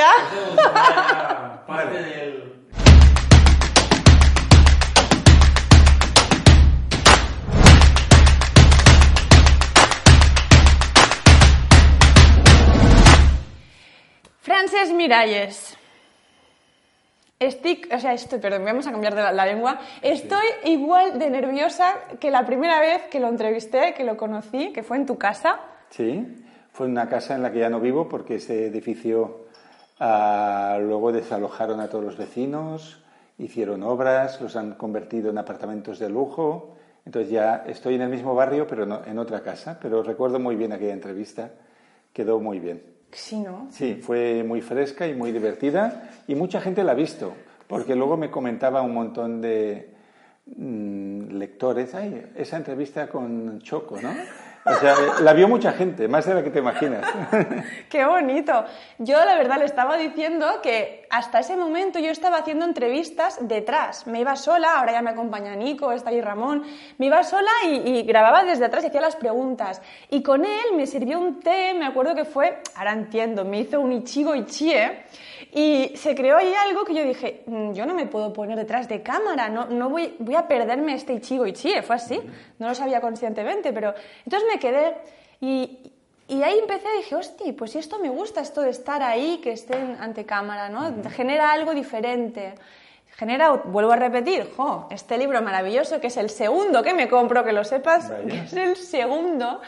ya. parte del... Frances Miralles. Estoy, o sea, estoy, perdón, vamos a cambiar de la, la lengua. Estoy igual de nerviosa que la primera vez que lo entrevisté, que lo conocí, que fue en tu casa. Sí, fue una casa en la que ya no vivo porque ese edificio ah, luego desalojaron a todos los vecinos, hicieron obras, los han convertido en apartamentos de lujo. Entonces ya estoy en el mismo barrio, pero no, en otra casa. Pero recuerdo muy bien aquella entrevista, quedó muy bien. Sí, ¿no? Sí, fue muy fresca y muy divertida y mucha gente la ha visto, porque luego me comentaba un montón de mm, lectores, ay, esa entrevista con Choco, ¿no? O sea, la vio mucha gente, más de la que te imaginas. Qué bonito. Yo la verdad le estaba diciendo que hasta ese momento yo estaba haciendo entrevistas detrás. Me iba sola, ahora ya me acompaña Nico, está ahí Ramón. Me iba sola y, grababa desde atrás y hacía las preguntas. Y con él me sirvió un té, me acuerdo que fue, ahora entiendo, me hizo un Ichigo Ichie. Y se creó ahí algo que yo dije, "Mm, yo no me puedo poner detrás de cámara, no, no voy, voy a perderme este Ichigo Ichie. Fue así, no lo sabía conscientemente, pero entonces me quedé y, y ahí empecé dije, hostia, pues esto me gusta, esto de estar ahí, que estén ante cámara, ¿no? Genera algo diferente. Genera, vuelvo a repetir, jo, este libro maravilloso, que es el segundo que me compro, que lo sepas, Vaya. que es el segundo.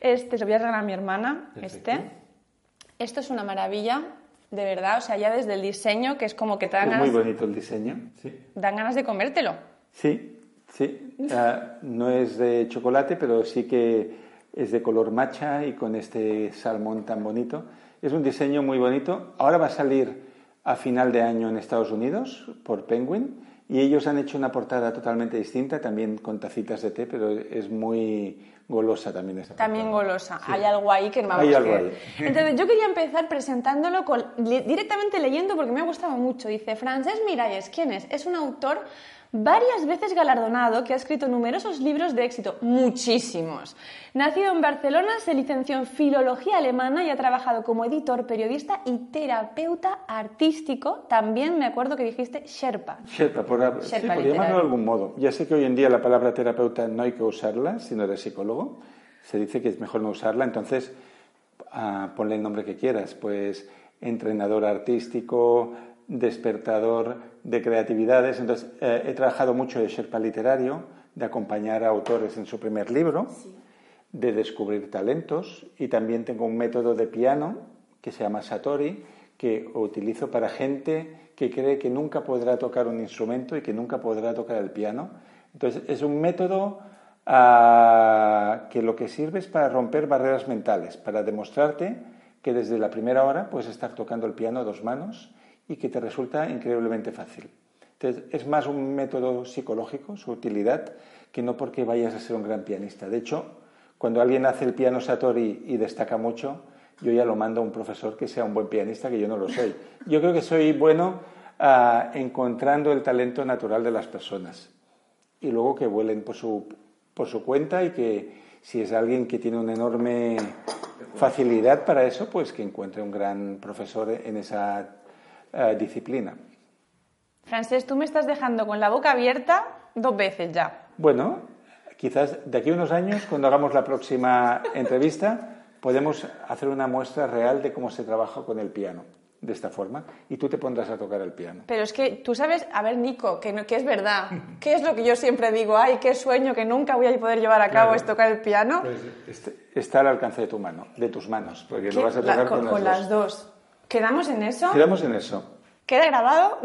Este, se lo voy a regalar a mi hermana, Perfecto. este. Esto es una maravilla, de verdad, o sea, ya desde el diseño, que es como que te dan Es ganas, muy bonito el diseño, sí. dan ganas de comértelo. Sí, sí. Ah, no es de chocolate, pero sí que es de color matcha y con este salmón tan bonito. Es un diseño muy bonito. Ahora va a salir a final de año en Estados Unidos por Penguin y ellos han hecho una portada totalmente distinta, también con tacitas de té, pero es muy golosa también esa También golosa. Sí. Hay algo ahí que vamos Hay algo que- ahí. Entonces, yo quería empezar presentándolo con, directamente leyendo porque me ha gustado mucho. Dice, Francesc Miralles, ¿quién es? Es un autor varias veces galardonado que ha escrito numerosos libros de éxito, muchísimos. Nacido en Barcelona, se licenció en Filología Alemana y ha trabajado como editor, periodista y terapeuta artístico. También me acuerdo que dijiste Sherpa. Sherpa, por, Sherpa sí, por llamarlo de algún modo. Ya sé que hoy en día la palabra terapeuta no hay que usarla, sino de psicólogo. Se dice que es mejor no usarla, entonces ah, ponle el nombre que quieras. Pues entrenador artístico, despertador de creatividades. Entonces, eh, he trabajado mucho de Sherpa literario, de acompañar a autores en su primer libro, de descubrir talentos y también tengo un método de piano que se llama Satori, que utilizo para gente que cree que nunca podrá tocar un instrumento y que nunca podrá tocar el piano. Entonces, es un método ah, que lo que sirve es para romper barreras mentales, para demostrarte que desde la primera hora puedes estar tocando el piano a dos manos y que te resulta increíblemente fácil. Entonces, es más un método psicológico, su utilidad, que no porque vayas a ser un gran pianista. De hecho, cuando alguien hace el piano Satori y destaca mucho, yo ya lo mando a un profesor que sea un buen pianista, que yo no lo soy. Yo creo que soy bueno ah, encontrando el talento natural de las personas y luego que vuelen por su, por su cuenta y que si es alguien que tiene una enorme facilidad para eso, pues que encuentre un gran profesor en esa eh, disciplina. Francés, tú me estás dejando con la boca abierta dos veces ya. Bueno, quizás de aquí a unos años, cuando hagamos la próxima entrevista, podemos hacer una muestra real de cómo se trabaja con el piano, de esta forma, y tú te pondrás a tocar el piano. Pero es que tú sabes, a ver, Nico, que, no- que es verdad. ¿Qué es lo que yo siempre digo? Ay, qué sueño que nunca voy a poder llevar a cabo Claro. es tocar el piano. Este- Está al alcance de tu mano, de tus manos, porque ¿Qué? lo vas a La- tocar con, con, con las dos. ¿Quedamos en eso? Quedamos en eso. ¿Queda grabado?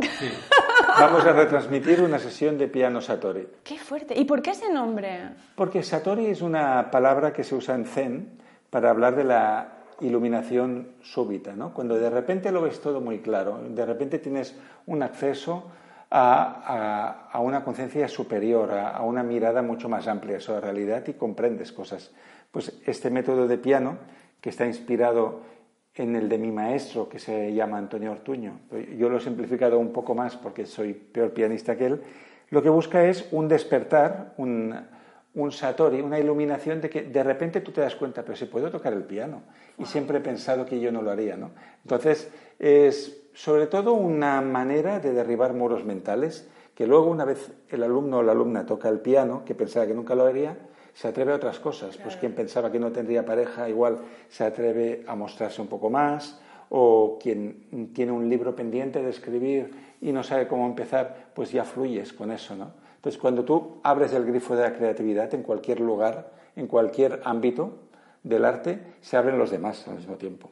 Vamos a retransmitir una sesión de piano Satori. qué fuerte. ¿Y por qué ese nombre? Porque Satori es una palabra que se usa en Zen para hablar de la iluminación súbita, ¿no? Cuando de repente lo ves todo muy claro, de repente tienes un acceso a, a- a una conciencia superior, a, a una mirada mucho más amplia sobre la realidad y comprendes cosas. Pues este método de piano, que está inspirado en el de mi maestro, que se llama Antonio Ortuño, yo lo he simplificado un poco más porque soy peor pianista que él, lo que busca es un despertar, un, un satori, una iluminación de que de repente tú te das cuenta, pero si puedo tocar el piano. Y siempre he pensado que yo no lo haría, ¿no? Entonces, es sobre todo una manera de derribar muros mentales, que luego una vez el alumno o la alumna toca el piano, que pensaba que nunca lo haría, se atreve a otras cosas. Pues quien pensaba que no tendría pareja, igual se atreve a mostrarse un poco más, o quien tiene un libro pendiente de escribir y no sabe cómo empezar, pues ya fluyes con eso, ¿no? Entonces, cuando tú abres el grifo de la creatividad en cualquier lugar, en cualquier ámbito del arte, se abren los demás al mismo tiempo.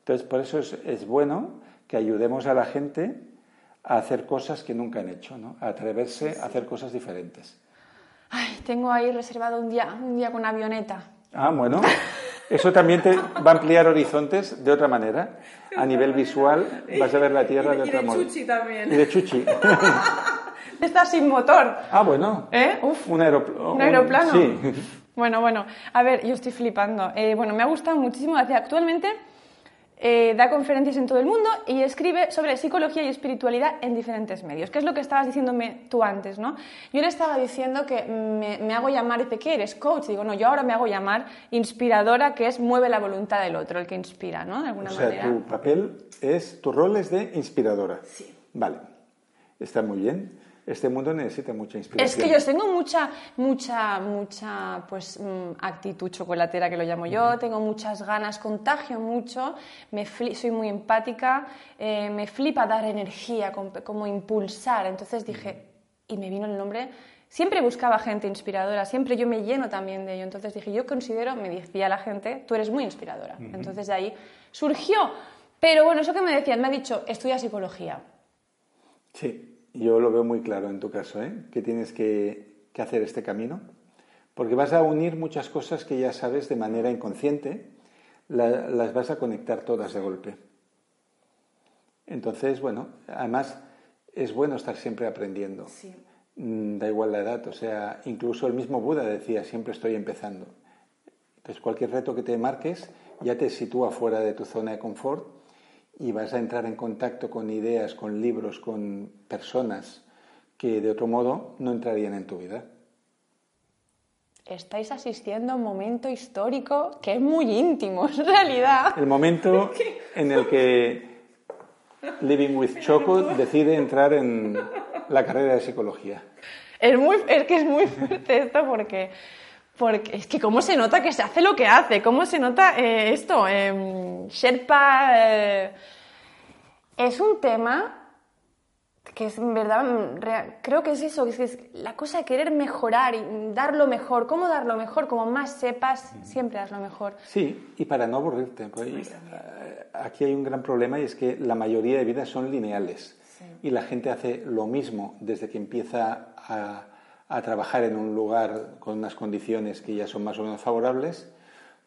Entonces, por eso es, bueno que ayudemos a la gente a hacer cosas que nunca han hecho, ¿no? a atreverse a hacer cosas diferentes. Ay, tengo ahí reservado un día, un día con avioneta. Ah, bueno. Eso también te va a ampliar horizontes de otra manera. A nivel visual vas a ver la Tierra de, otra manera. Y de chuchi también. Y de chuchi. Está sin motor. Ah, bueno. ¿Eh? Uf. Un, aeroplano. ¿Un aeroplano? Sí. Bueno, bueno. A ver, yo estoy flipando. Eh, bueno, me ha gustado muchísimo. Actualmente eh, da conferencias en todo el mundo y escribe sobre psicología y espiritualidad en diferentes medios, que es lo que estabas diciéndome tú antes, ¿no? Yo le estaba diciendo que me, hago llamar, ¿qué eres? Coach. Digo, no, yo ahora me hago llamar inspiradora, que es mueve la voluntad del otro, el que inspira, ¿no? De alguna o sea, tu papel es, tu rol es de inspiradora. Sí. Vale, está muy bien este mundo necesita mucha inspiración. Es que yo tengo mucha, mucha, mucha, pues, mm, actitud chocolatera, que lo llamo yo, tengo muchas ganas, contagio mucho, me soy muy empática, eh, me flipa dar energía, como impulsar. Entonces dije, y me vino el nombre, siempre buscaba gente inspiradora, siempre yo me lleno también de ello. Entonces dije, yo considero, me decía la gente, tú eres muy inspiradora. Entonces de ahí surgió. Pero bueno, eso que me decían, me ha dicho, estudia psicología. Sí. Yo lo veo muy claro en tu caso, ¿eh? que tienes que, hacer este camino, porque vas a unir muchas cosas que ya sabes de manera inconsciente, las vas a conectar todas de golpe. Entonces, bueno, además es bueno estar siempre aprendiendo. Mm, da igual la edad, o sea, incluso el mismo Buda decía, siempre estoy empezando. Entonces, cualquier reto que te marques ya te sitúa fuera de tu zona de confort y vas a entrar en contacto con ideas, con libros, con personas que de otro modo no entrarían en tu vida. Estáis asistiendo a un momento histórico que es muy íntimo, en realidad. El momento en el que Living with Choco decide entrar en la carrera de psicología. Es, muy, es que es muy fuerte esto porque porque es que cómo se nota que se hace lo que hace, cómo se nota eh, esto. Eh, Sherpa eh, es un tema que es en verdad, creo que es eso, que es, la cosa de querer mejorar y dar lo mejor. ¿Cómo dar lo mejor? Como más sepas, siempre das lo mejor. Sí, y para no aburrirte. Pues, aquí hay un gran problema y es que la mayoría de vidas son lineales. Y la gente hace lo mismo desde que empieza a a trabajar en un lugar con unas condiciones que ya son más o menos favorables,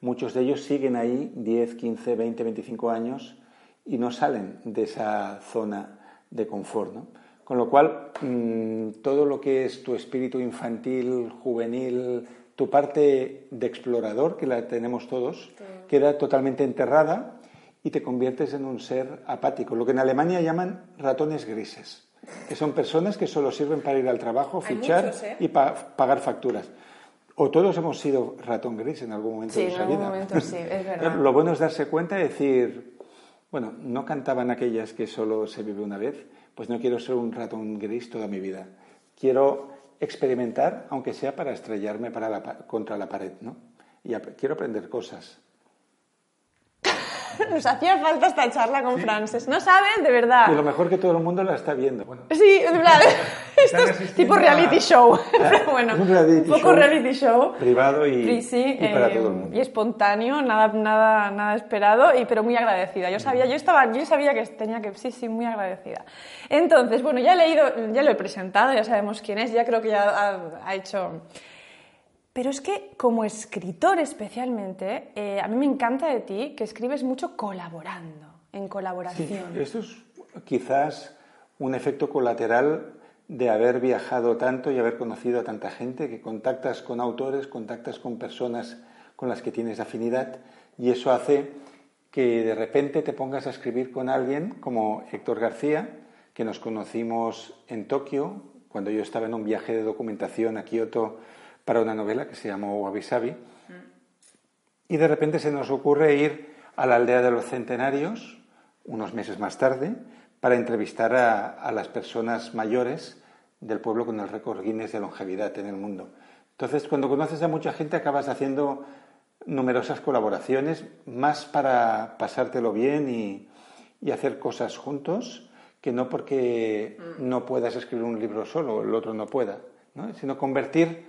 muchos de ellos siguen ahí 10, 15, 20, 25 años y no salen de esa zona de confort. Con lo cual, mm, todo lo que es tu espíritu infantil, juvenil, tu parte de explorador, que la tenemos todos, queda totalmente enterrada y te conviertes en un ser apático, lo que en Alemania llaman ratones grises que son personas que solo sirven para ir al trabajo, fichar ¿eh? y pagar facturas. O todos hemos sido ratón gris en algún momento de nuestra vida. en algún momento sí, es verdad. Lo bueno es darse cuenta y decir, bueno, no cantaban aquellas que solo se vive una vez, pues no quiero ser un ratón gris toda mi vida. Quiero experimentar, aunque sea para estrellarme para contra la pared, ¿no? Y quiero aprender cosas. Nos hacía falta esta charla con Frances. No sabes, de verdad. Y lo mejor que todo el mundo la está viendo. Sí, de verdad. Esto es tipo reality show. bueno, un, poco reality show. Privado y, para eh, todo el mundo. Y espontáneo, nada, nada, nada esperado, y, pero muy agradecida. Yo sabía, yo estaba, yo sabía que tenía que, sí, sí, muy agradecida. Entonces, bueno, ya he leído, ya lo he presentado, ya sabemos quién es, ya creo que ya ha hecho pero es que como escritor especialmente, eh, a mí me encanta de ti que escribes mucho colaborando, en colaboración. Sí, esto es quizás un efecto colateral de haber viajado tanto y haber conocido a tanta gente, que contactas con autores, contactas con personas con las que tienes afinidad y eso hace que de repente te pongas a escribir con alguien como Héctor García, que nos conocimos en Tokio, cuando yo estaba en un viaje de documentación a Kioto para una novela que se llamó Wabi Sabi. Y de repente se nos ocurre ir a la aldea de los centenarios, unos meses más tarde, para entrevistar a, a las personas mayores del pueblo con el récord Guinness de longevidad en el mundo. Entonces, cuando conoces a mucha gente, acabas haciendo numerosas colaboraciones, más para pasártelo bien y, y hacer cosas juntos, que no porque no puedas escribir un libro solo, o el otro no pueda, ¿no? sino convertir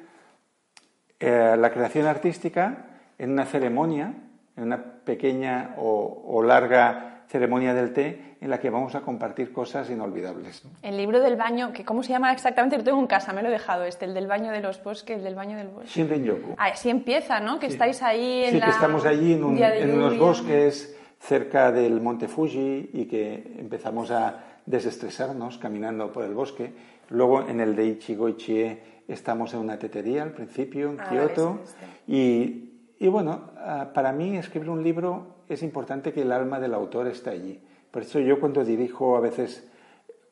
eh, la creación artística en una ceremonia, en una pequeña o, o larga ceremonia del té en la que vamos a compartir cosas inolvidables. ¿no? El libro del baño, que ¿cómo se llama exactamente? Lo tengo en casa, me lo he dejado este, el del baño de los bosques, el del baño del bosque. Shinrin-yoku. Ah, así empieza, ¿no? Que estáis ahí en Sí, la... que estamos allí en, un- en unos bosques cerca del monte Fuji y que empezamos a desestresarnos caminando por el bosque. Luego en el de Ichigo-Ichie estamos en una tetería al principio, en Ah, Kioto. Y, y bueno, ah, para mí escribir un libro es importante que el alma del autor esté allí. Por eso yo cuando dirijo a veces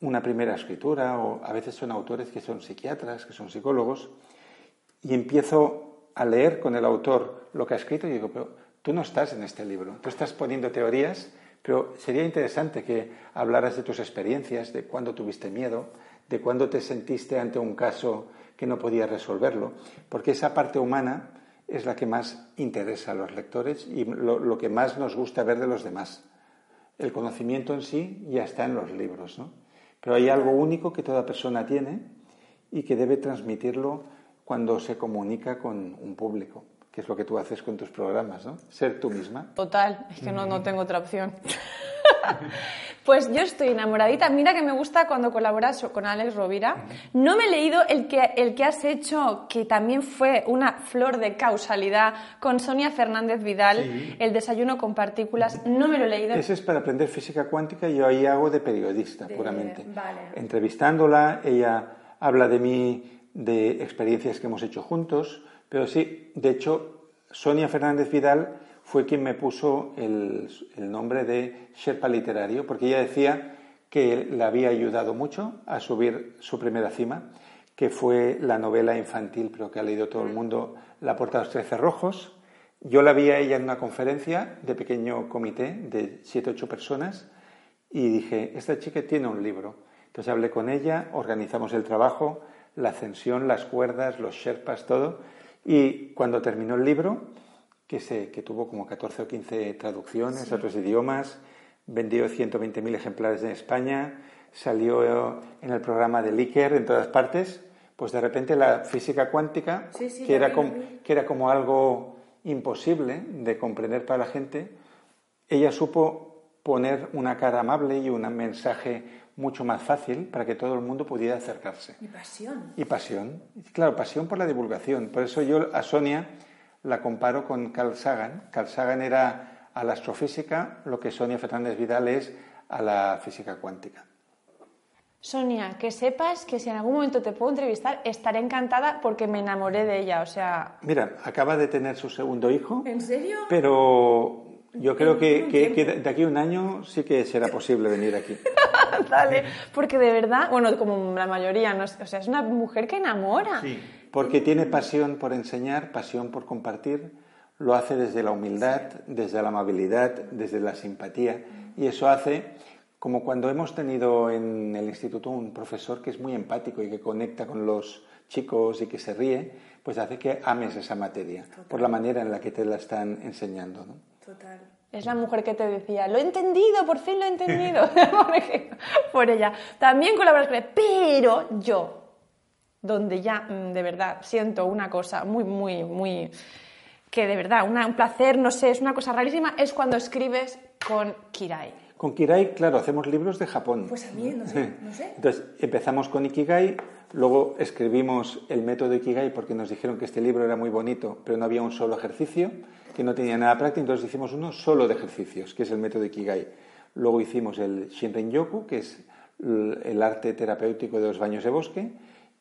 una primera escritura o a veces son autores que son psiquiatras, que son psicólogos, y empiezo a leer con el autor lo que ha escrito y digo, pero tú no estás en este libro, tú estás poniendo teorías, pero sería interesante que hablaras de tus experiencias, de cuándo tuviste miedo, de cuándo te sentiste ante un caso que no podías resolverlo, porque esa parte humana es la que más interesa a los lectores y lo, lo que más nos gusta ver de los demás. El conocimiento en sí ya está en los libros, ¿no? Pero hay algo único que toda persona tiene y que debe transmitirlo cuando se comunica con un público, que es lo que tú haces con tus programas, ¿no? Ser tú misma. Total, es que no, no tengo otra opción. Pues yo estoy enamoradita. Mira que me gusta cuando colaboras con Alex Rovira. No me he leído el que, el que has hecho, que también fue una flor de causalidad, con Sonia Fernández Vidal, Sí. el desayuno con partículas. No me lo he leído. Ese es para aprender física cuántica y yo ahí hago de periodista, De- puramente. vale. Entrevistándola, ella habla de mí, de experiencias que hemos hecho juntos, pero sí, de hecho, Sonia Fernández Vidal fue quien me puso el, el nombre de Sherpa Literario, porque ella decía que le había ayudado mucho a subir su primera cima, que fue la novela infantil, pero que ha leído todo el mundo, La puerta de los trece rojos. Yo la vi a ella en una conferencia de pequeño comité de siete ocho personas y dije, esta chica tiene un libro. Entonces hablé con ella, organizamos el trabajo, la ascensión, las cuerdas, los sherpas, todo. Y cuando terminó el libro, que, se, que tuvo como 14 o 15 traducciones a otros idiomas, vendió 120.000 ejemplares en España, salió en el programa de Licker en todas partes, pues de repente la física cuántica, Sí, sí, que, era como, que era como algo imposible de comprender para la gente, ella supo poner una cara amable y un mensaje mucho más fácil para que todo el mundo pudiera acercarse. Mi pasión. Y pasión, claro, pasión por la divulgación. Por eso yo a Sonia la comparo con Carl Sagan. Carl Sagan era a la astrofísica lo que Sonia Fernández Vidal es a la física cuántica. Sonia, que sepas que si en algún momento te puedo entrevistar, estaré encantada porque me enamoré de ella. O sea, Mira, acaba de tener su segundo hijo, ¿en serio? pero yo creo que, que- que de aquí a un año sí que será posible venir aquí. Dale, porque de verdad, bueno, como la mayoría, no o sea, es una mujer que enamora. Porque tiene pasión por enseñar, pasión por compartir, lo hace desde la humildad, desde la amabilidad, desde la simpatía. Y eso hace, como cuando hemos tenido en el instituto un profesor que es muy empático y que conecta con los chicos y que se ríe, pues hace que ames esa materia por la manera en la que te la están enseñando. ¿no? Total. Es la mujer que te decía, lo he entendido, por fin lo he entendido. por ella. También colaboras con él, pero yo, donde ya mm, de verdad siento una cosa muy, muy, muy. que de verdad, una- un placer, no sé, es una cosa rarísima, es cuando escribes con Kirai. Con Kirai, claro, hacemos libros de Japón. Pues a mí, no sé, no sé. Entonces, empezamos con Ikigai, luego escribimos el método Ikigai porque nos dijeron que este libro era muy bonito, pero no había un solo ejercicio, que no tenía nada práctico, entonces hicimos uno solo de ejercicios, que es el método Ikigai. Luego hicimos el Shinrin-yoku, que es el arte terapéutico de los baños de bosque,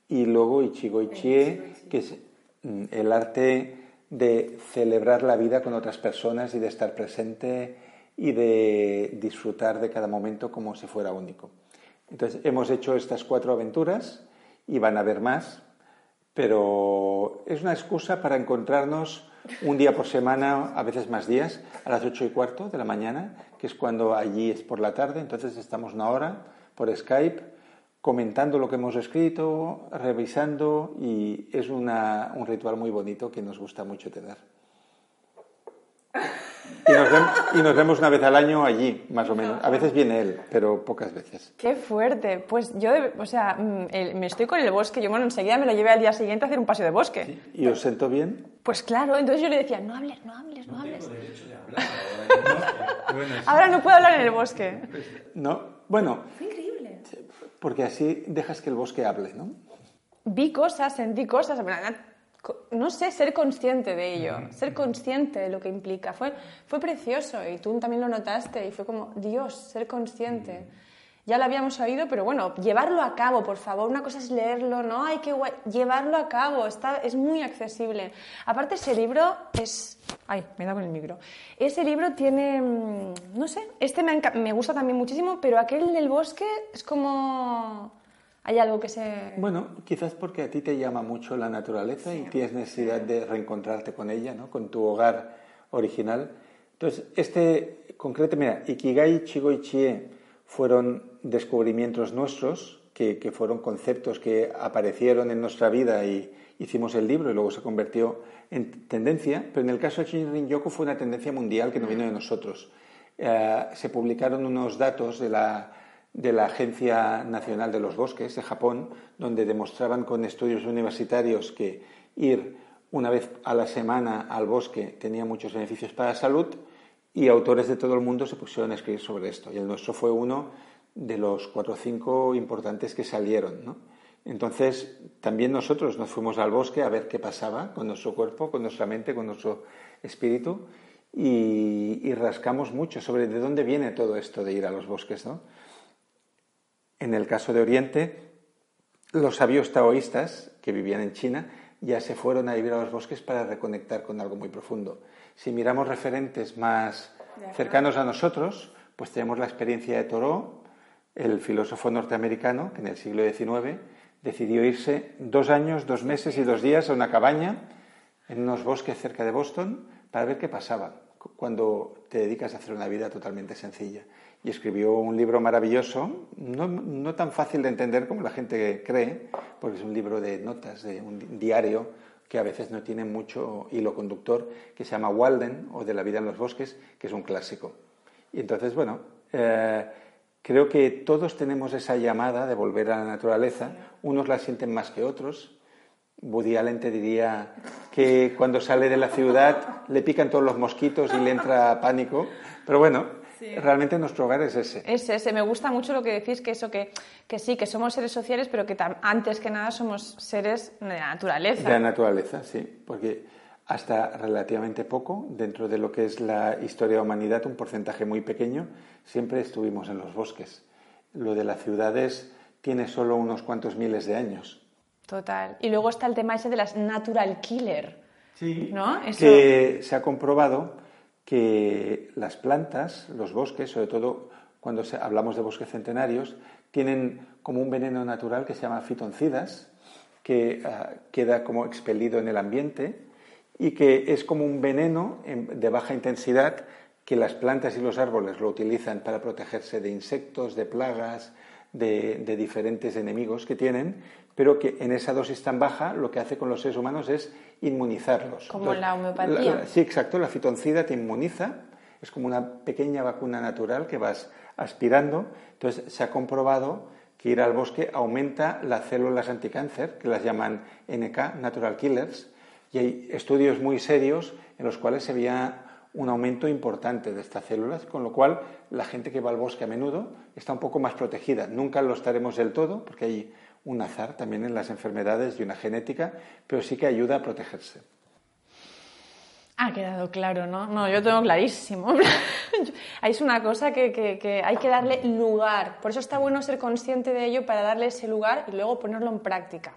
y luego Ichigo Ichie, que es mm, el arte de celebrar la vida con otras personas y de estar presente y de disfrutar de cada momento como si fuera único. Entonces, hemos hecho estas cuatro aventuras y van a haber más, pero es una excusa para encontrarnos un día por semana, a veces más días, a las ocho y cuarto de la mañana, que es cuando allí es por la tarde, entonces estamos una hora por Skype comentando lo que hemos escrito, revisando y es una, un ritual muy bonito que nos gusta mucho tener. Y nos, vemos, y nos, vemos, una vez al año allí, más o menos. A veces viene él, pero pocas veces. Qué fuerte. Pues yo, o sea, mm, me estoy con el bosque. Yo, bueno, enseguida me lo llevé al día siguiente a hacer un paseo de bosque. ¿Sí? ¿Y os sentó bien? Pues claro, entonces yo le decía, no hables, no hables, no, no hables. Tengo derecho de hablar ahora. Bueno, sí. Ahora no puedo hablar en el bosque. No, bueno, Fue increíble. Porque así dejas que el bosque hable, ¿no? Vi cosas, sentí cosas, co- no sé, ser consciente de ello, ser consciente de lo que implica. Fue, fue precioso y tú también lo notaste y fue como, Dios, ser consciente. Ya lo habíamos oído, pero bueno, llevarlo a cabo, por favor. Una cosa es leerlo, ¿no? Hay que llevarlo a cabo, está, es muy accesible. Aparte, ese libro es... Ay, me da con el micro. Ese libro tiene, mm, no sé, este me, me gusta también muchísimo, pero aquel del bosque es como... Hay algo que se... Bueno, quizás porque a ti te llama mucho la naturaleza y tienes necesidad de reencontrarte con ella, ¿no? Con tu hogar original. Entonces, este concreto, mira, Ikigai, Chigo y Chie fueron descubrimientos nuestros, que, que fueron conceptos que aparecieron en nuestra vida y hicimos el libro y luego se convirtió en tendencia, pero en el caso de Shinrin Yoku fue una tendencia mundial que no vino de nosotros. Eh, se publicaron unos datos de la, de la Agencia Nacional de los Bosques de Japón, donde demostraban con estudios universitarios que ir una vez a la semana al bosque tenía muchos beneficios para la salud y autores de todo el mundo se pusieron a escribir sobre esto. Y el nuestro fue uno de los cuatro o cinco importantes que salieron. ¿no? Entonces, también nosotros nos fuimos al bosque a ver qué pasaba con nuestro cuerpo, con nuestra mente, con nuestro espíritu y, y rascamos mucho sobre de dónde viene todo esto de ir a los bosques. ¿no? En el caso de Oriente, los sabios taoístas que vivían en China ya se fueron a vivir a los bosques para reconectar con algo muy profundo. Si miramos referentes más cercanos a nosotros, pues tenemos la experiencia de Thoreau, el filósofo norteamericano que en el siglo XIX decidió irse dos años, dos meses y dos días a una cabaña en unos bosques cerca de Boston para ver qué pasaba cuando te dedicas a hacer una vida totalmente sencilla. Y escribió un libro maravilloso, no, tan fácil de entender como la gente cree, porque es un libro de notas, de un diario que a veces no tiene mucho hilo conductor, que se llama Walden o de la vida en los bosques, que es un clásico. Y entonces, bueno, eh, creo que todos tenemos esa llamada de volver a la naturaleza, unos la sienten más que otros, Woody Allen te diría que cuando sale de la ciudad le pican todos los mosquitos y le entra pánico. Pero bueno, sí. realmente nuestro hogar es ese. Es ese. Me gusta mucho lo que decís, que eso, que, que sí, que somos seres sociales, pero que antes que nada somos seres de la naturaleza. De la naturaleza, sí. Porque hasta relativamente poco, dentro de lo que es la historia de la humanidad, un porcentaje muy pequeño, siempre estuvimos en los bosques. Lo de las ciudades tiene solo unos cuantos miles de años. Total. Y luego está el tema ese de las natural killer. Sí. ¿no? Eso... Que se ha comprobado que las plantas, los bosques, sobre todo cuando hablamos de bosques centenarios, tienen como un veneno natural que se llama fitoncidas, que uh, queda como expelido en el ambiente y que es como un veneno de baja intensidad que las plantas y los árboles lo utilizan para protegerse de insectos, de plagas, de, de, diferentes enemigos que tienen, pero que en esa dosis tan baja lo que hace con los seres humanos es inmunizarlos. Como Entonces, la homeopatía. La, sí, exacto, la fitoncida te inmuniza, es como una pequeña vacuna natural que vas aspirando. Entonces se ha comprobado que ir al bosque aumenta las células anticáncer, que las llaman NK, Natural Killers, y hay estudios muy serios en los cuales se veía un aumento importante de estas células, con lo cual la gente que va al bosque a menudo está un poco más protegida. Nunca lo estaremos del todo, porque hay un azar también en las enfermedades y una genética, pero sí que ayuda a protegerse. Ha quedado claro, ¿no? No, yo tengo clarísimo. es una cosa que, que, que, hay que darle lugar. Por eso está bueno ser consciente de ello para darle ese lugar y luego ponerlo en práctica.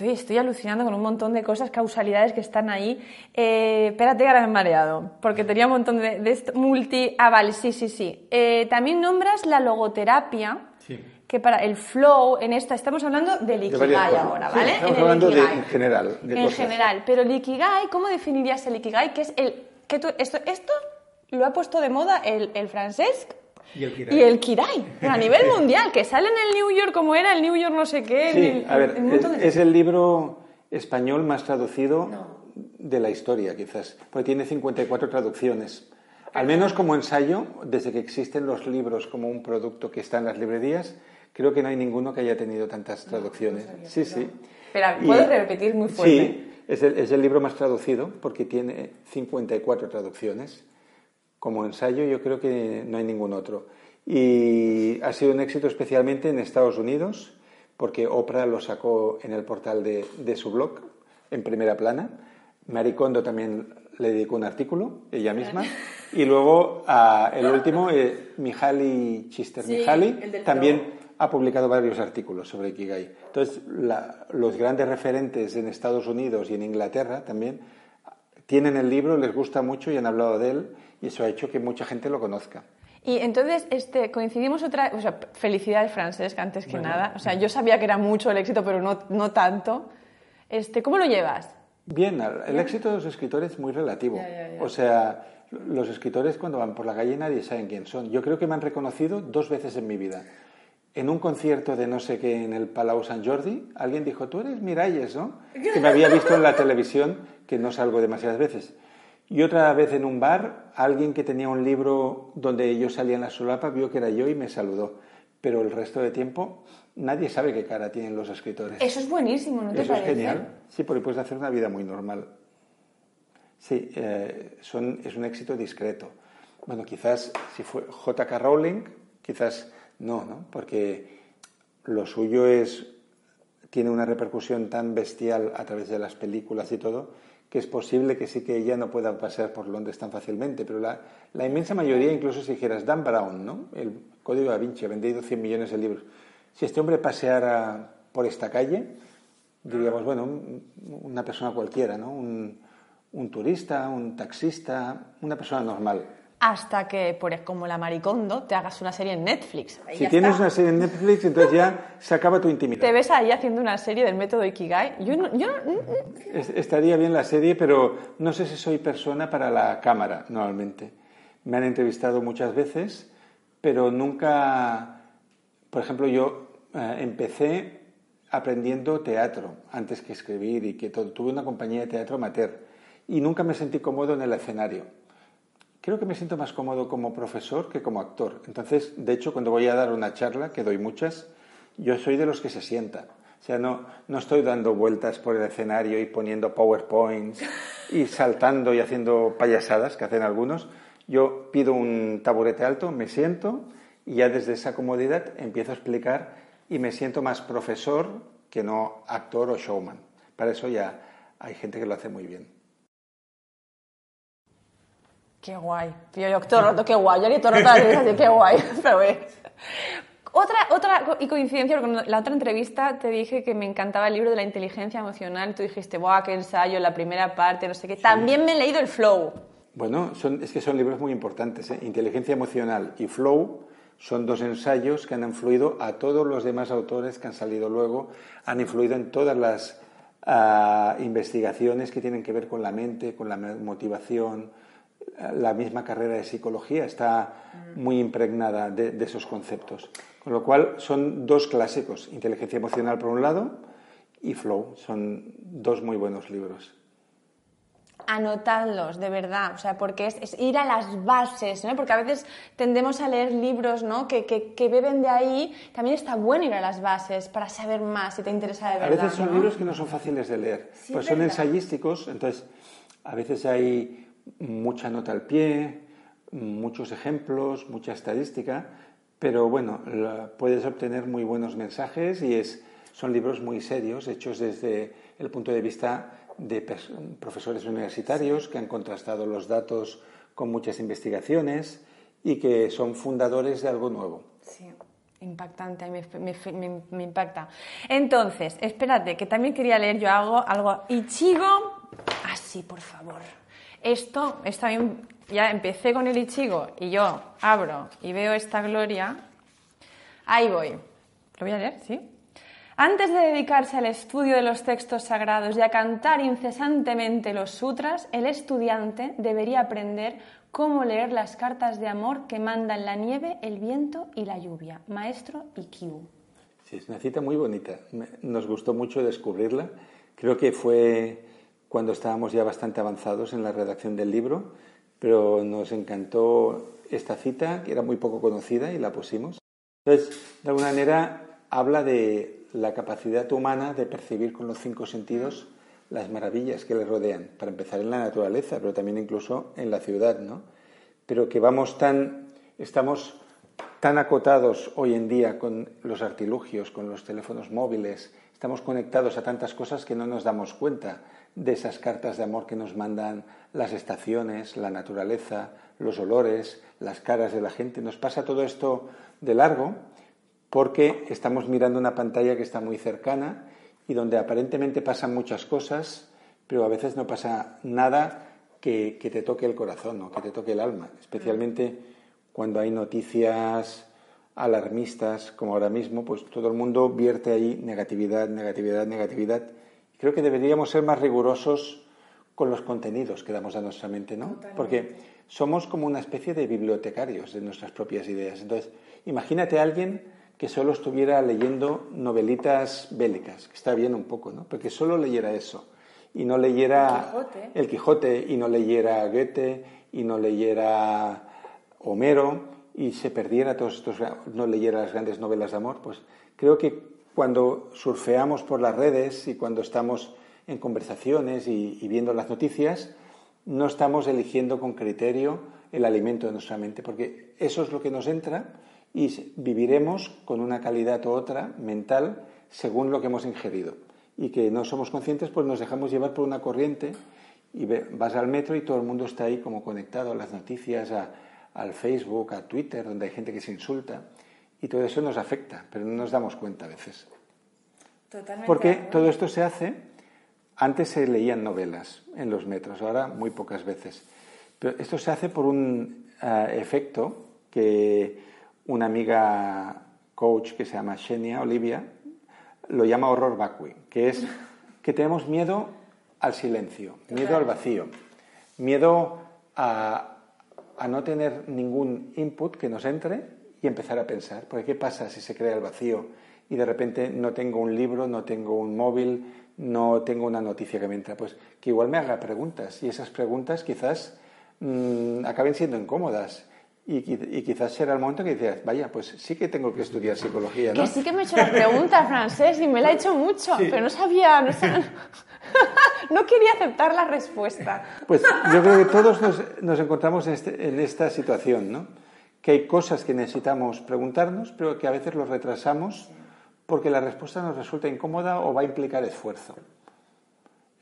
Estoy, estoy alucinando con un montón de cosas, causalidades que están ahí. Eh, espérate, que ahora me he mareado, porque tenía un montón de, de esto, multi... Ah, vale, sí, sí, sí. Eh, también nombras la logoterapia, sí. que para el flow en esta estamos hablando del Ikigai ahora, Sí, ¿vale? estamos En hablando de, en general. De en cosas. general, pero el Ikigai, ¿cómo definirías el Ikigai? Que es el que tú, esto, esto lo ha puesto de moda el, el francés Y el Kirai. y el Kirai, pero a nivel mundial, que sale en el New York como era el New York no sé qué. Sí, el- a ver, de- es el libro español más traducido de la historia, quizás, porque tiene 54 traducciones. Al menos como ensayo, desde que existen los libros como un producto que está en las librerías, creo que no hay ninguno que haya tenido tantas traducciones. Sí, sí. Espera, Y- ¿puedes repetir muy fuerte? Sí, es el, es el libro más traducido porque tiene 54 traducciones. Como ensayo yo creo que no hay ningún otro. Y ha sido un éxito especialmente en Estados Unidos porque Oprah lo sacó en el portal de, de su blog en primera plana. Maricondo también le dedicó un artículo, ella misma. Y luego ah, el último, eh, Mihaly Chister Sí, Mihaly, también ha publicado varios artículos sobre Ikigai. Entonces, la- los grandes referentes en Estados Unidos y en Inglaterra también tienen el libro, les gusta mucho y han hablado de él y eso ha hecho que mucha gente lo conozca. Y entonces este, coincidimos otra o sea, felicidades Francesca, antes que nada. O sea, yo sabía que era mucho el éxito, pero no, no tanto. Este, ¿Cómo lo llevas? Bien, el éxito de los escritores es muy relativo. O sea, los escritores cuando van por la calle nadie sabe quién son. Yo creo que me han reconocido dos veces en mi vida. En un concierto de no sé qué en el Palau Sant Jordi, alguien dijo, tú eres Miralles, ¿no? Que me había visto en la televisión, que no salgo demasiadas veces. Y otra vez en un bar, alguien que tenía un libro donde yo salía en la solapa vio que era yo y me saludó. Pero el resto de tiempo nadie sabe qué cara tienen los escritores. Eso es buenísimo, ¿no te Eso es parece? genial. Sí, porque puedes hacer una vida muy normal. Sí, eh, son, es un éxito discreto. Bueno, quizás si fue J.K. Rowling, quizás no, ¿no? Porque lo suyo es tiene una repercusión tan bestial a través de las películas y todo que es posible que sí que ella no pueda pasar por Londres tan fácilmente, pero la, la inmensa mayoría, incluso si dijeras Dan Brown, ¿no? El Código da Vinci ha vendido 100 millones de libros. Si este hombre paseara por esta calle, diríamos, bueno, un- una persona cualquiera, ¿no? Un, un turista, un taxista, una persona normal. Hasta que, por, como la Maricondo, te hagas una serie en Netflix. Ahí Si tienes está. una serie en Netflix, entonces ya se acaba tu Te intimidad. ves ahí haciendo una serie del método Ikigai. Yo no, yo no- Es- Estaría bien la serie, pero no sé si soy persona para la cámara, normalmente. Me han entrevistado muchas veces, pero nunca... Por ejemplo, yo eh, empecé aprendiendo teatro antes que escribir y que todo. Tuve una compañía de teatro amateur y nunca me sentí cómodo en el escenario. Creo que me siento más cómodo como profesor que como actor. Entonces, de hecho, cuando voy a dar una charla, que doy muchas, yo soy de los que se sientan. O sea, no, no estoy dando vueltas por el escenario y poniendo PowerPoints y saltando y haciendo payasadas que hacen algunos. Yo pido un taburete alto, me siento y ya desde esa comodidad empiezo a explicar y me siento más profesor que no actor o showman. Para eso ya hay gente que lo hace muy bien. Qué guay. Tío, yo todo el rato, qué guay. Yo haría todo el rato así, qué guay. Pero. Otra, otra y coincidencia, porque en la otra entrevista te dije que me encantaba el libro de la inteligencia emocional. Tú dijiste, ¡buah, qué ensayo! La primera parte, no sé qué. También me he leído el Flow. Bueno, son, es que son libros muy importantes. ¿eh? Inteligencia emocional y Flow son dos ensayos que han influido a todos los demás autores que han salido luego, han influido en todas las ah, investigaciones que tienen que ver con la mente, con la motivación. La misma carrera de psicología está muy impregnada de, de esos conceptos. Con lo cual son dos clásicos, inteligencia emocional por un lado y Flow. Son dos muy buenos libros. Anotadlos, de verdad, o sea, porque es, es ir a las bases, ¿no? Porque a veces tendemos a leer libros, ¿no? Que, que, que beben de ahí. También está bueno ir a las bases para saber más si te interesa de A verdad. veces son ¿no? libros que no son fáciles de leer, Sí, pues es son ensayísticos, entonces a veces hay mucha nota al pie, muchos ejemplos, mucha estadística, pero bueno, puedes obtener muy buenos mensajes y es, son libros muy serios, hechos desde el punto de vista de profesores universitarios que han contrastado los datos con muchas investigaciones y que son fundadores de algo nuevo. Sí, impactante, me- me impacta. Entonces, espérate, que también quería leer yo algo, algo Ichigo, así, por favor. Esto, está bien, ya empecé con el Ichigo y yo abro y veo esta gloria. Ahí voy. Lo voy a leer, ¿sí? Antes de dedicarse al estudio de los textos sagrados y a cantar incesantemente los sutras, el estudiante debería aprender cómo leer las cartas de amor que mandan la nieve, el viento y la lluvia. Maestro Ikkyu. Sí, es una cita muy bonita. Nos gustó mucho descubrirla. Creo que fue cuando estábamos ya bastante avanzados en la redacción del libro, pero nos encantó esta cita, que era muy poco conocida, y la pusimos. Entonces, de alguna manera, habla de la capacidad humana de percibir con los cinco sentidos las maravillas que le rodean, para empezar en la naturaleza, pero también incluso en la ciudad, ¿no? Pero que vamos tan, estamos tan acotados hoy en día con los artilugios, con los teléfonos móviles, estamos conectados a tantas cosas que no nos damos cuenta de esas cartas de amor que nos mandan las estaciones, la naturaleza, los olores, las caras de la gente. Nos pasa todo esto de largo porque estamos mirando una pantalla que está muy cercana y donde aparentemente pasan muchas cosas, pero a veces no pasa nada que, te toque el corazón o que te toque el alma, especialmente cuando hay noticias alarmistas como ahora mismo, pues todo el mundo vierte ahí negatividad, negatividad, negatividad. Creo que deberíamos ser más rigurosos con los contenidos que damos a nuestra mente, ¿no? Porque somos como una especie de bibliotecarios de nuestras propias ideas. Entonces, imagínate a alguien que solo estuviera leyendo novelitas bélicas, que está bien un poco, ¿no? Pero que solo leyera eso y no leyera el Quijote. y no leyera Goethe y no leyera Homero y se perdiera todos estos no leyera las grandes novelas de amor, pues creo que cuando surfeamos por las redes y cuando estamos en conversaciones y viendo las noticias, no estamos eligiendo con criterio el alimento de nuestra mente, porque eso es lo que nos entra y viviremos con una calidad u otra mental según lo que hemos ingerido. Y que no somos conscientes, pues nos dejamos llevar por una corriente y vas al metro y todo el mundo está ahí como conectado a las noticias, a, al Facebook, a Twitter, donde hay gente que se insulta. Y todo eso nos afecta, pero no nos damos cuenta a veces. Totalmente Porque todo esto se hace, antes se leían novelas en los metros, ahora muy pocas veces. Pero esto se hace por un eh, efecto que una amiga coach que se llama Xenia Olivia lo llama horror vacui, que es que tenemos miedo al silencio, miedo al vacío, miedo a, a no tener ningún input que nos entre y empezar a pensar. Porque ¿qué pasa si se crea el vacío y de repente no tengo un libro, no tengo un móvil, no tengo una noticia que me entra? Pues que igual me haga preguntas y esas preguntas quizás mmm, acaben siendo incómodas y, quizás será el momento que dices, vaya, pues sí que tengo que estudiar psicología, ¿no? Que sí que me he hecho la pregunta, Francés, y me la he hecho mucho, pero no sabía, no, quería aceptar la respuesta. Pues yo creo que todos nos, encontramos en, este, en, esta situación, ¿no? Que hay cosas que necesitamos preguntarnos, pero que a veces los retrasamos porque la respuesta nos resulta incómoda o va a implicar esfuerzo.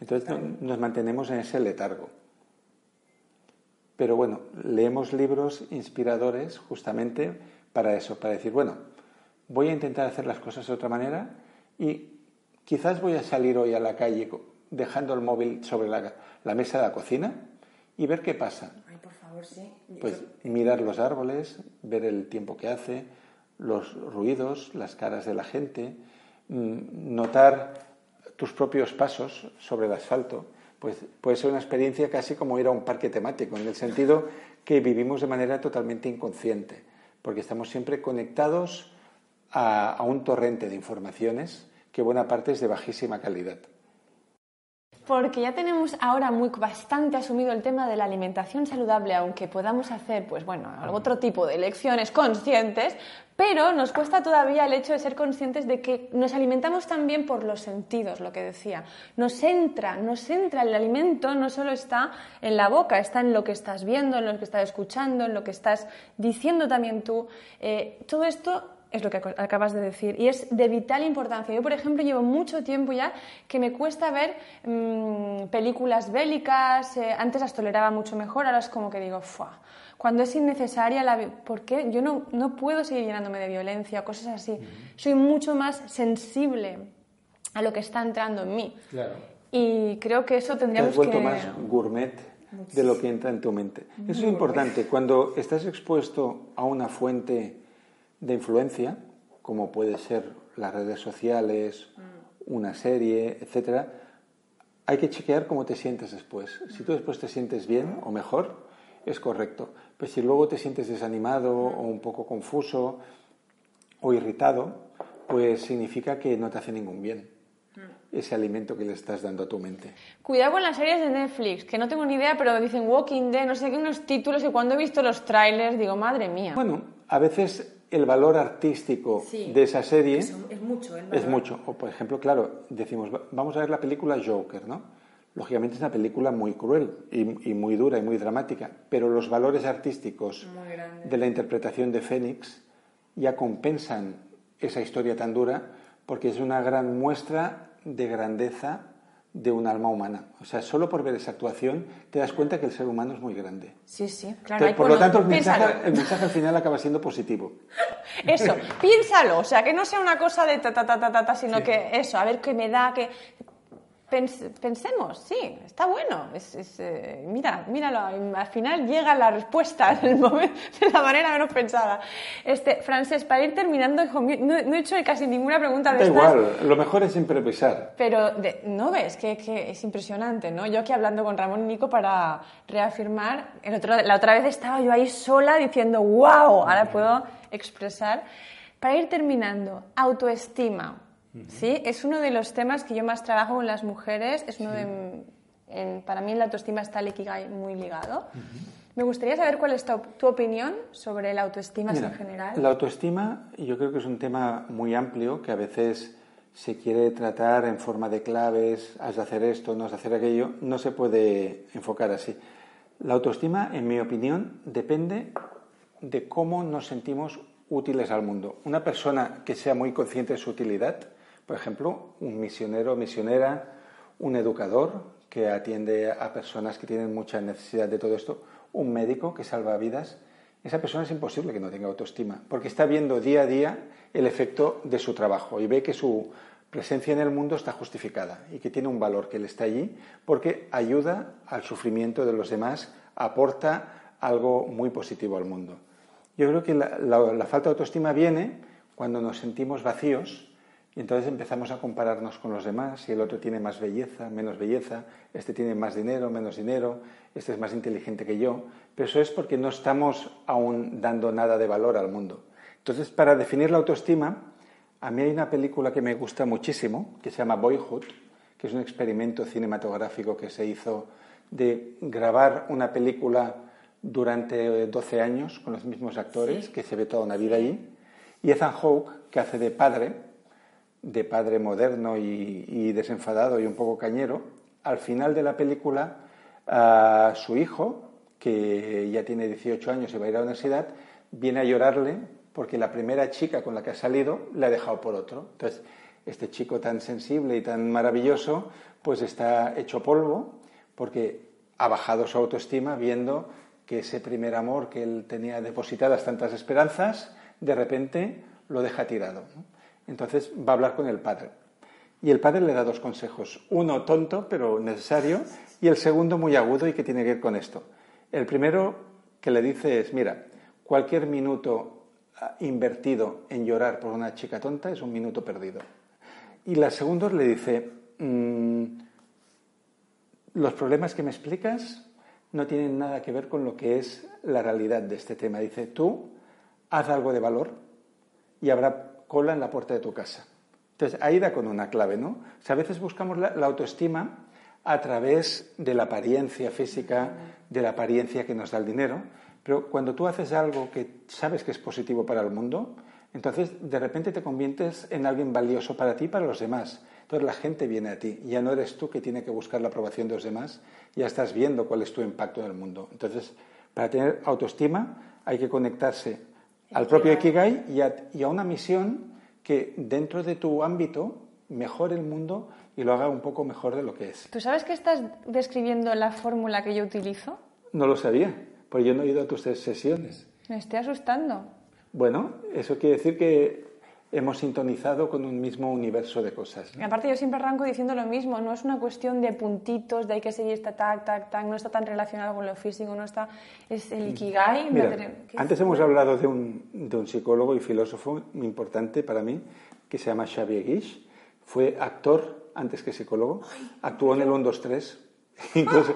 Entonces nos mantenemos en ese letargo. Pero bueno, leemos libros inspiradores justamente para eso, para decir, bueno, voy a intentar hacer las cosas de otra manera y quizás voy a salir hoy a la calle dejando el móvil sobre la, mesa de la cocina y ver qué pasa. Ay, por favor, sí. Pues mirar los árboles, ver el tiempo que hace, los ruidos, las caras de la gente, mm, notar tus propios pasos sobre el asfalto pues puede ser una experiencia casi como ir a un parque temático, en el sentido que vivimos de manera totalmente inconsciente, porque estamos siempre conectados a, a un torrente de informaciones que buena parte es de bajísima calidad porque ya tenemos ahora muy bastante asumido el tema de la alimentación saludable, aunque podamos hacer, pues bueno, otro tipo de elecciones conscientes, pero nos cuesta todavía el hecho de ser conscientes de que nos alimentamos también por los sentidos, lo que decía. Nos entra, nos entra el alimento, no solo está en la boca, está en lo que estás viendo, en lo que estás escuchando, en lo que estás diciendo también tú. Eh, todo esto es lo que acabas de decir y es de vital importancia. Yo, por ejemplo, llevo mucho tiempo ya que me cuesta ver mm, películas bélicas, eh, antes las toleraba mucho mejor, ahora es como que digo, Fua, cuando es innecesaria la... ¿Por qué? Yo no, no puedo seguir llenándome de violencia, cosas así. Soy mucho más sensible a lo que está entrando en mí. Claro. Y creo que eso tendríamos Te has vuelto más gourmet de lo que entra en tu mente. Eso es importante. Cuando estás expuesto a una fuente de influencia, como puede ser las redes sociales, una serie, etcétera, hay que chequear cómo te sientes después. Si tú después te sientes bien o mejor, es correcto. Pero si luego te sientes desanimado o un poco confuso o irritado, pues significa que no te hace ningún bien ese alimento que le estás dando a tu mente. Cuidado con las series de Netflix, que no tengo ni idea, pero dicen Walking Dead, no sé qué, unos títulos, y cuando he visto los trailers digo, madre mía. Bueno, a veces el valor artístico Sí. de esa serie Es, es mucho, el es mucho. O, por ejemplo, claro, decimos, va- vamos a ver la película Joker, ¿no? Lógicamente es una película muy cruel y, y muy dura y muy dramática, pero los valores artísticos de la interpretación de Fénix ya compensan esa historia tan dura porque es una gran muestra de grandeza de un alma humana. O sea, solo por ver esa actuación te das cuenta que el ser humano es muy grande. Sí, sí, claro. hay- por lo tanto, el mensaje, el mensaje al final acaba siendo positivo. Eso, piénsalo, o sea, que no sea una cosa de ta ta ta ta ta, ta, sino Sí. que eso, a ver qué me da, que pens- pensemos, sí, está bueno. Es, es, eh, mira, míralo, al final llega la respuesta momento, de la manera menos pensada. Este, Francés, para ir terminando, hijo mío, no, no he hecho casi ninguna pregunta de Da estas. igual, lo mejor es improvisar. Pero de- no ves que, que es impresionante, ¿no? Yo aquí hablando con Ramón y Nico para reafirmar, el otro, la otra vez estaba yo ahí sola diciendo, wow, ahora puedo expresar. Para ir terminando, autoestima, ¿sí? Es uno de los temas que yo más trabajo con las mujeres, es uno de... en- para mí la autoestima está el Ikigai muy ligado. Me gustaría saber cuál es tu, tu opinión sobre la autoestima Mira, en general. La autoestima yo creo que es un tema muy amplio que a veces se quiere tratar en forma de claves, has de hacer esto, no has de hacer aquello, no se puede enfocar así. La autoestima, en mi opinión, depende de cómo nos sentimos útiles al mundo. Una persona que sea muy consciente de su utilidad, por ejemplo, un misionero o misionera, un educador que atiende a personas que tienen mucha necesidad de todo esto, un médico que salva vidas, esa persona es imposible que no tenga autoestima, porque está viendo día a día el efecto de su trabajo y ve que su presencia en el mundo está justificada y que tiene un valor, que él está allí porque ayuda al sufrimiento de los demás, aporta algo muy positivo al mundo. Yo creo que la, la- la falta de autoestima viene cuando nos sentimos vacíos y entonces empezamos a compararnos con los demás, si el otro tiene más belleza, menos belleza, este tiene más dinero, menos dinero, este es más inteligente que yo, pero eso es porque no estamos aún dando nada de valor al mundo. Entonces, para definir la autoestima, a mí hay una película que me gusta muchísimo, que se llama Boyhood, que es un experimento cinematográfico que se hizo de grabar una película durante 12 años con los mismos actores, que se ve toda una vida allí, y Ethan Hawke, que hace de padre, de padre moderno y, desenfadado y un poco cañero, al final de la película, a su hijo, que ya tiene 18 años y va a ir a la universidad, viene a llorarle porque la primera chica con la que ha salido le ha dejado por otro. Entonces, este chico tan sensible y tan maravilloso, pues está hecho polvo porque ha bajado su autoestima viendo que ese primer amor que él tenía depositadas tantas esperanzas, de repente lo deja tirado. Entonces va a hablar con el padre. Y el padre le da dos consejos. Uno tonto, pero necesario, y el segundo muy agudo y que tiene que ver con esto. El primero que le dice es, mira, cualquier minuto ah, invertido en llorar por una chica tonta es un minuto perdido. Y la segunda le dice, "Mm, los problemas que me explicas no tienen nada que ver con lo que es la realidad de este tema. Dice, tú haz algo de valor y habrá cola en la puerta de tu casa. Entonces, ahí da con una clave, ¿no? O sea, a veces buscamos la, la autoestima a través de la apariencia física, de la apariencia que nos da el dinero, pero cuando tú haces algo que sabes que es positivo para el mundo, entonces de repente te conviertes en alguien valioso para ti y para los demás. Entonces la gente viene a ti, ya no eres tú que tiene que buscar la aprobación de los demás, ya estás viendo cuál es tu impacto en el mundo. Entonces, para tener autoestima hay que conectarse al propio Ikigai y a, y a una misión que dentro de tu ámbito mejore el mundo y lo haga un poco mejor de lo que es. ¿Tú sabes que estás describiendo la fórmula que yo utilizo? No lo sabía, porque yo no he ido a tus sesiones. Me estoy asustando. Bueno, eso quiere decir que hemos sintonizado con un mismo universo de cosas. Y aparte yo siempre arranco diciendo lo mismo, no es una cuestión de puntitos, de hay que seguir esta tac, tac, tac, no está tan relacionado con lo físico, no está, es el ikigai. Mira, ¿qué antes es? hemos hablado de un, de un psicólogo y filósofo muy importante para mí, que se llama Xavier Guiche. Fue actor antes que psicólogo, actuó en el 1, 2, 3, incluso,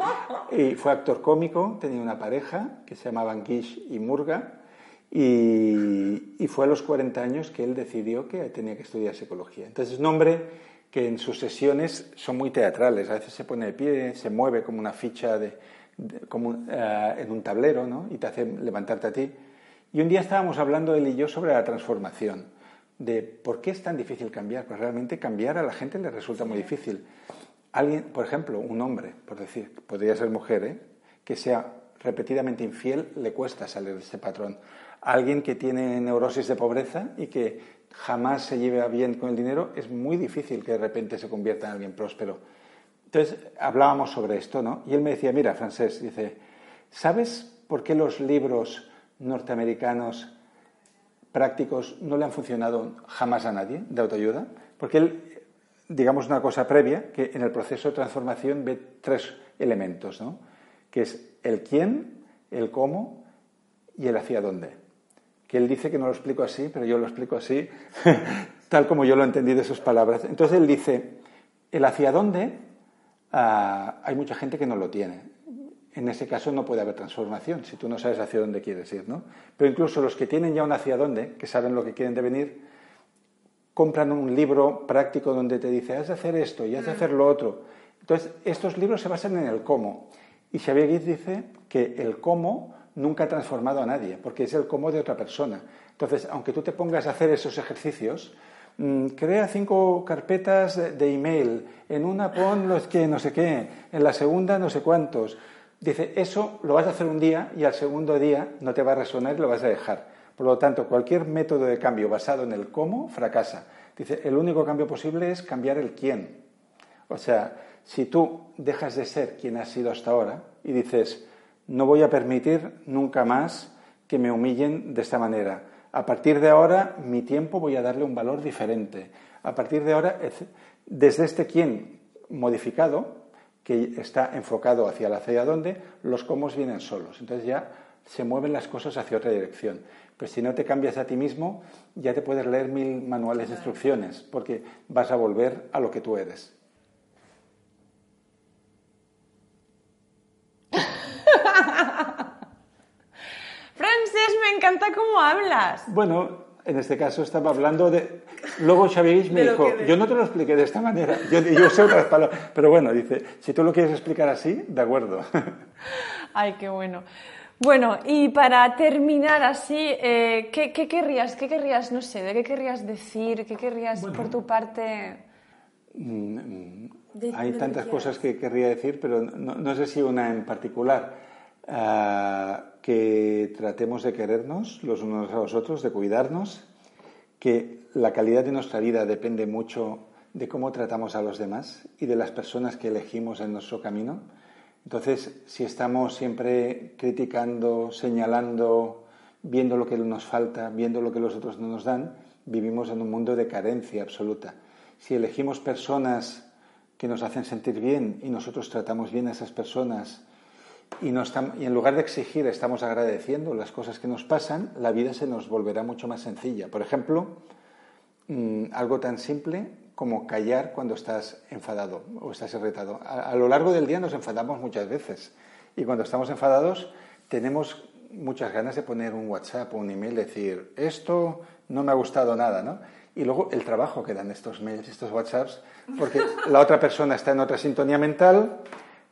y fue actor cómico, tenía una pareja que se llamaban Guiche y Murga, y, y fue a los 40 años que él decidió que tenía que estudiar psicología. Entonces es un hombre que en sus sesiones son muy teatrales, a veces se pone de pie, se mueve como una ficha de, de- como eh, en un tablero ¿no? y te hace levantarte a ti. Y un día estábamos hablando él y yo sobre la transformación, de por qué es tan difícil cambiar, pues realmente cambiar a la gente le resulta muy difícil. Alguien, por ejemplo, un hombre, por decir, podría ser mujer, ¿eh? que sea repetidamente infiel, le cuesta salir de ese patrón. Alguien que tiene neurosis de pobreza y que jamás se lleve bien con el dinero, es muy difícil que de repente se convierta en alguien próspero. Entonces hablábamos sobre esto, ¿no? Y él me decía, mira, Francés, dice, ¿sabes por qué los libros norteamericanos prácticos no le han funcionado jamás a nadie de autoayuda? Porque él, digamos una cosa previa, que en el proceso de transformación ve tres elementos, ¿no? Que es el quién, el cómo y el hacia dónde. Que él dice que no lo explico así, pero yo lo explico así, tal como yo lo entendí de sus palabras. Entonces él dice, el hacia dónde, ah, hay mucha gente que no lo tiene. En ese caso no puede haber transformación, si tú no sabes hacia dónde quieres ir, ¿no? Pero incluso los que tienen ya un hacia dónde, que saben lo que quieren devenir, compran un libro práctico donde te dice, has de hacer esto y has de hacer lo otro. Entonces, estos libros se basan en el cómo. Y Xavier Guiz dice que el cómo nunca ha transformado a nadie, porque es el cómo de otra persona. Entonces, aunque tú te pongas a hacer esos ejercicios, mm, crea cinco carpetas de, email, en una pon los que no sé qué, en la segunda no sé cuántos. Dice, eso lo vas a hacer un día y al segundo día no te va a resonar y lo vas a dejar. Por lo tanto, cualquier método de cambio basado en el cómo fracasa. Dice, el único cambio posible es cambiar el quién. O sea, si tú dejas de ser quien has sido hasta ahora y dices, no voy a permitir nunca más que me humillen de esta manera. A partir de ahora, mi tiempo voy a darle un valor diferente. A partir de ahora, es- desde este quién modificado, que está enfocado hacia la hacia dónde, los cómo vienen solos. Entonces ya se mueven las cosas hacia otra dirección. Pero si no te cambias a ti mismo, ya te puedes leer mil manuales de instrucciones, porque vas a volver a lo que tú eres. Me encanta cómo hablas. Bueno, en este caso estaba hablando de... Luego Xavier me dijo, yo no te lo expliqué de esta manera, yo, yo sé otras palabras, pero bueno, dice, si tú lo quieres explicar así, de acuerdo. Ay, qué bueno. Bueno, y para terminar así, eh, ¿qué, qué querrías, qué querrías, no sé, de qué querrías decir, qué querrías por tu parte? Mm, De- Hay tantas que cosas que querría decir, pero no, no sé si una en particular. Que tratemos de querernos los unos a los otros, de cuidarnos, que la calidad de nuestra vida depende mucho de cómo tratamos a los demás y de las personas que elegimos en nuestro camino. Entonces, si estamos siempre criticando, señalando, viendo lo que nos falta, viendo lo que los otros no nos dan, vivimos en un mundo de carencia absoluta. Si elegimos personas que nos hacen sentir bien y nosotros tratamos bien a esas personas y, y en lugar de exigir estamos agradeciendo las cosas que nos pasan, la vida se nos volverá mucho más sencilla. Por ejemplo, mm, algo tan simple como callar cuando estás enfadado o estás irritado. A, a lo largo del día nos enfadamos muchas veces y cuando estamos enfadados tenemos muchas ganas de poner un WhatsApp o un email, decir, esto no me ha gustado nada, ¿no? Y luego el trabajo que dan estos mails, estos WhatsApps, porque la otra persona está en otra sintonía mental,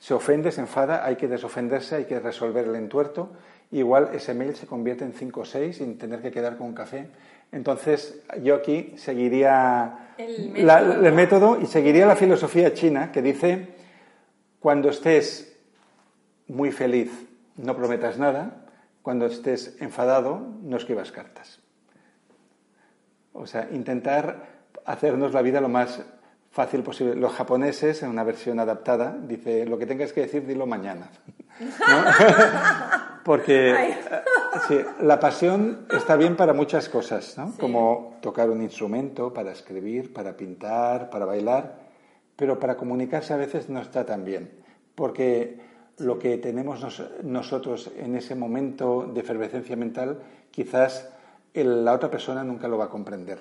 se ofende, se enfada, hay que desofenderse, hay que resolver el entuerto. Igual ese mail se convierte en 5 o 6 sin tener que quedar con un café. Entonces, yo aquí seguiría El la- método, el método y seguiría la filosofía china que dice, cuando estés muy feliz, no prometas nada, cuando estés enfadado, no escribas cartas. O sea, intentar hacernos la vida lo más fácil posible. Los japoneses, en una versión adaptada, dice, lo que tengas que decir, dilo mañana. ¿No? Porque eh, sí, la pasión está bien para muchas cosas, ¿no? Como tocar un instrumento, para escribir, para pintar, para bailar, pero para comunicarse a veces no está tan bien, porque lo que tenemos nos- nosotros en ese momento de efervescencia mental, quizás el- la otra persona nunca lo va a comprender.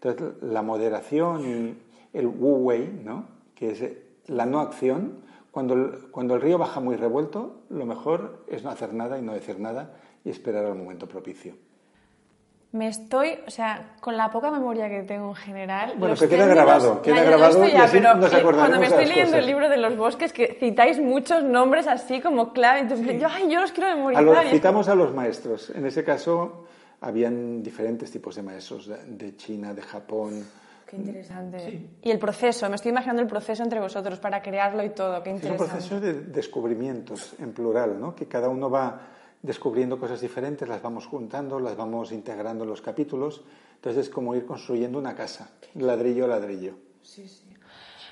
Entonces, la moderación y el wu wei, ¿no? que es eh, la no acción, cuando el, cuando el río baja muy revuelto, lo mejor es no hacer nada y no decir nada y esperar al momento propicio. Me estoy, o sea, con la poca memoria que tengo en general. Bueno, los que queda grabado, queda Ya, ya, grabado esto y ya, así pero nos acordaremos Cuando me estoy leyendo el cosas. libro de los bosques, que citáis muchos nombres así como clave, entonces yo, ay, yo los quiero A memorizar. los- y es citamos a los maestros. En ese caso, habían diferentes tipos de maestros, de, de China, de Japón. Qué interesante. Y el proceso, me estoy imaginando el proceso entre vosotros para crearlo y todo, qué Es un interesante. proceso de descubrimientos en plural, ¿no? que cada uno va descubriendo cosas diferentes, las vamos juntando, las vamos integrando en los capítulos. Entonces es como ir construyendo una casa, ladrillo a ladrillo.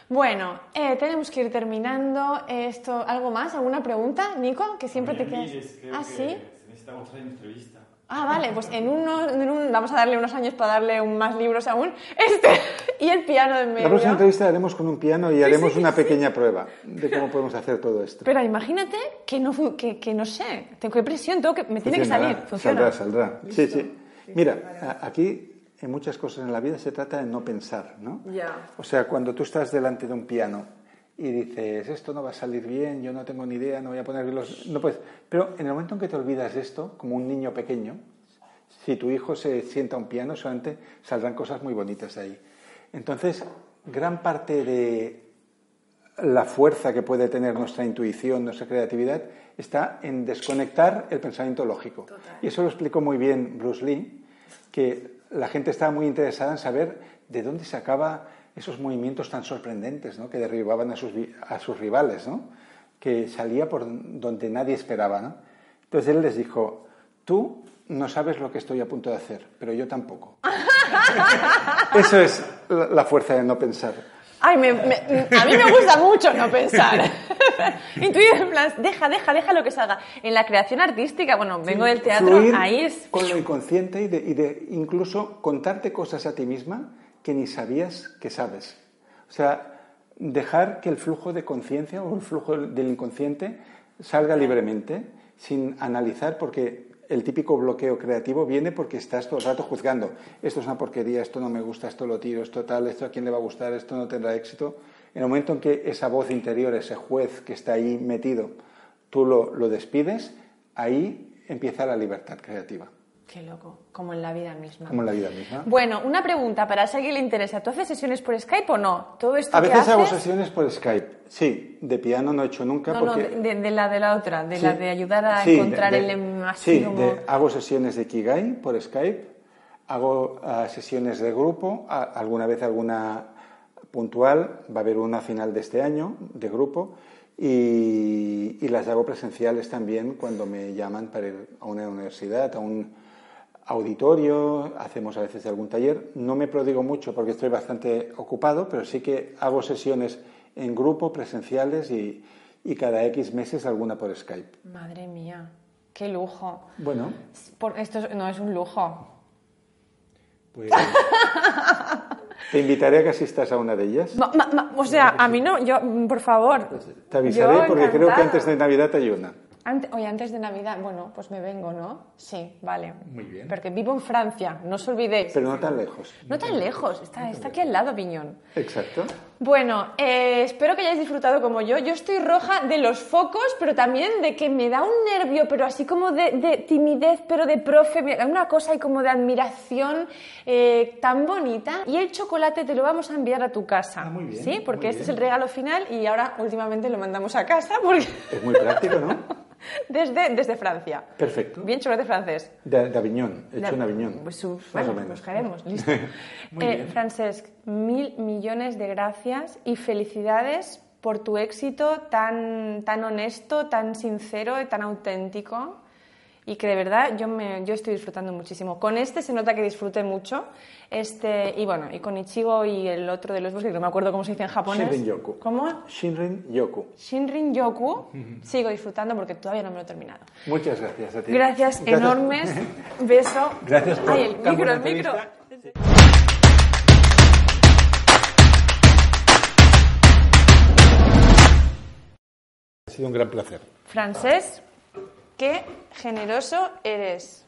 Bueno, eh, tenemos que ir terminando esto. ¿Algo más? ¿Alguna pregunta, Nico? Que siempre te quedas. Creo Ah, que sí. Se necesita otra entrevista. Ah, vale, pues en uno, en un- vamos a darle unos años para darle un- más libros aún. Este y el piano en medio. La próxima entrevista haremos con un piano y haremos una pequeña prueba de cómo podemos hacer todo esto. Pero imagínate que no, que, que no sé, tengo que presión, tengo que, me tiene que salir. Funciona. Saldrá, saldrá. Sí, sí. Mira, aquí en muchas cosas en la vida se trata de no pensar, ¿no? Ya. O sea, cuando tú estás delante de un piano y dices, esto no va a salir bien, yo no tengo ni idea, no voy a poner los... No puedes. Pero en el momento en que te olvidas de esto, como un niño pequeño, si tu hijo se sienta a un piano, solamente saldrán cosas muy bonitas de ahí. Entonces, gran parte de la fuerza que puede tener nuestra intuición, nuestra creatividad, está en desconectar el pensamiento lógico. Y eso lo explicó muy bien Bruce Lee, que la gente estaba muy interesada en saber de dónde sacaba esos movimientos tan sorprendentes, ¿no? que derribaban a sus, a sus rivales, ¿no? que salía por donde nadie esperaba. ¿no? Entonces él les dijo, tú no sabes lo que estoy a punto de hacer, pero yo tampoco. Eso es la la fuerza de no pensar. Ay, me- me- a mí me gusta mucho no pensar. Intuir en plan, deja, deja, deja lo que salga. En la creación artística, bueno, vengo del teatro, ahí es... con lo inconsciente y de, y de incluso contarte cosas a ti misma que ni sabías que sabes. O sea, dejar que el flujo de conciencia o el flujo del inconsciente salga libremente sin analizar porque el típico bloqueo creativo viene porque estás todo el rato juzgando. Esto es una porquería, esto no me gusta, esto lo tiro, esto tal, esto a quién le va a gustar, esto no tendrá éxito. En el momento en que esa voz interior, ese juez que está ahí metido, tú lo, lo despides, ahí empieza la libertad creativa, Qué loco, como en la vida misma. como en la vida misma. Bueno, una pregunta para si a alguien le interesa. ¿Tú haces sesiones por Skype o no? Todo esto A que veces hago haces- sesiones por Skype. Sí, de piano no he hecho nunca No, no, porque... de, de la de la otra, de Sí. la de ayudar a Sí, encontrar de- de- el así Sí, hago sesiones de Kigai por Skype, hago ah, sesiones de grupo, a- alguna vez alguna puntual, va a haber una final de este año de grupo y, y las hago presenciales también cuando me llaman para ir a una universidad, a un auditorio, hacemos a veces algún taller. No me prodigo mucho porque estoy bastante ocupado, pero sí que hago sesiones en grupo, presenciales y, y cada X meses alguna por Skype. Madre mía, qué lujo. Bueno, Por- esto es- no es un lujo. pues te invitaré a que asistas a una de ellas. Ma- ma- ma- o sea, a mí no, yo, por favor. Te avisaré porque creo que antes de Navidad hay una. Ante- oye, antes de Navidad, bueno, pues me vengo, ¿no? Sí, vale. Muy bien. Porque vivo en Francia, no os olvidéis. Pero no tan lejos. No tan lejos, está, está aquí al lado, Piñón. Exacto. Bueno, eh, espero que hayáis disfrutado como yo. Yo estoy roja de los focos, pero también de que me da un nervio, pero así como de, de timidez, pero de profe, me da una cosa y como de admiración eh, tan bonita. Y el chocolate te lo vamos a enviar a tu casa. Ah, muy bien, Sí, porque muy este es el regalo final y ahora últimamente lo mandamos a casa porque Es muy práctico, ¿no? desde, desde Francia. Perfecto. Bien chocolate francés. De, de Aviñón, hecho en Aviñón. Pues, más bueno, o menos. haremos, listo. Muy Eh, bien. Francesc, mil millones de gracias y felicidades por tu éxito tan, tan honesto, tan sincero y tan auténtico. y que de verdad yo, me, yo estoy disfrutando muchísimo. Con este se nota que disfruté mucho. Este, y bueno, y con Ichigo y el otro de los bosques, que no me acuerdo cómo se dice en japonés. Shinrin Yoku. ¿Cómo? Shinrin Yoku. Shinrin Yoku. Sigo disfrutando porque todavía no me lo he terminado. Muchas gracias a ti. Gracias, enormes. Beso. Gracias por Ay, el micro, el micro. Un gran placer. Francés, qué generoso eres.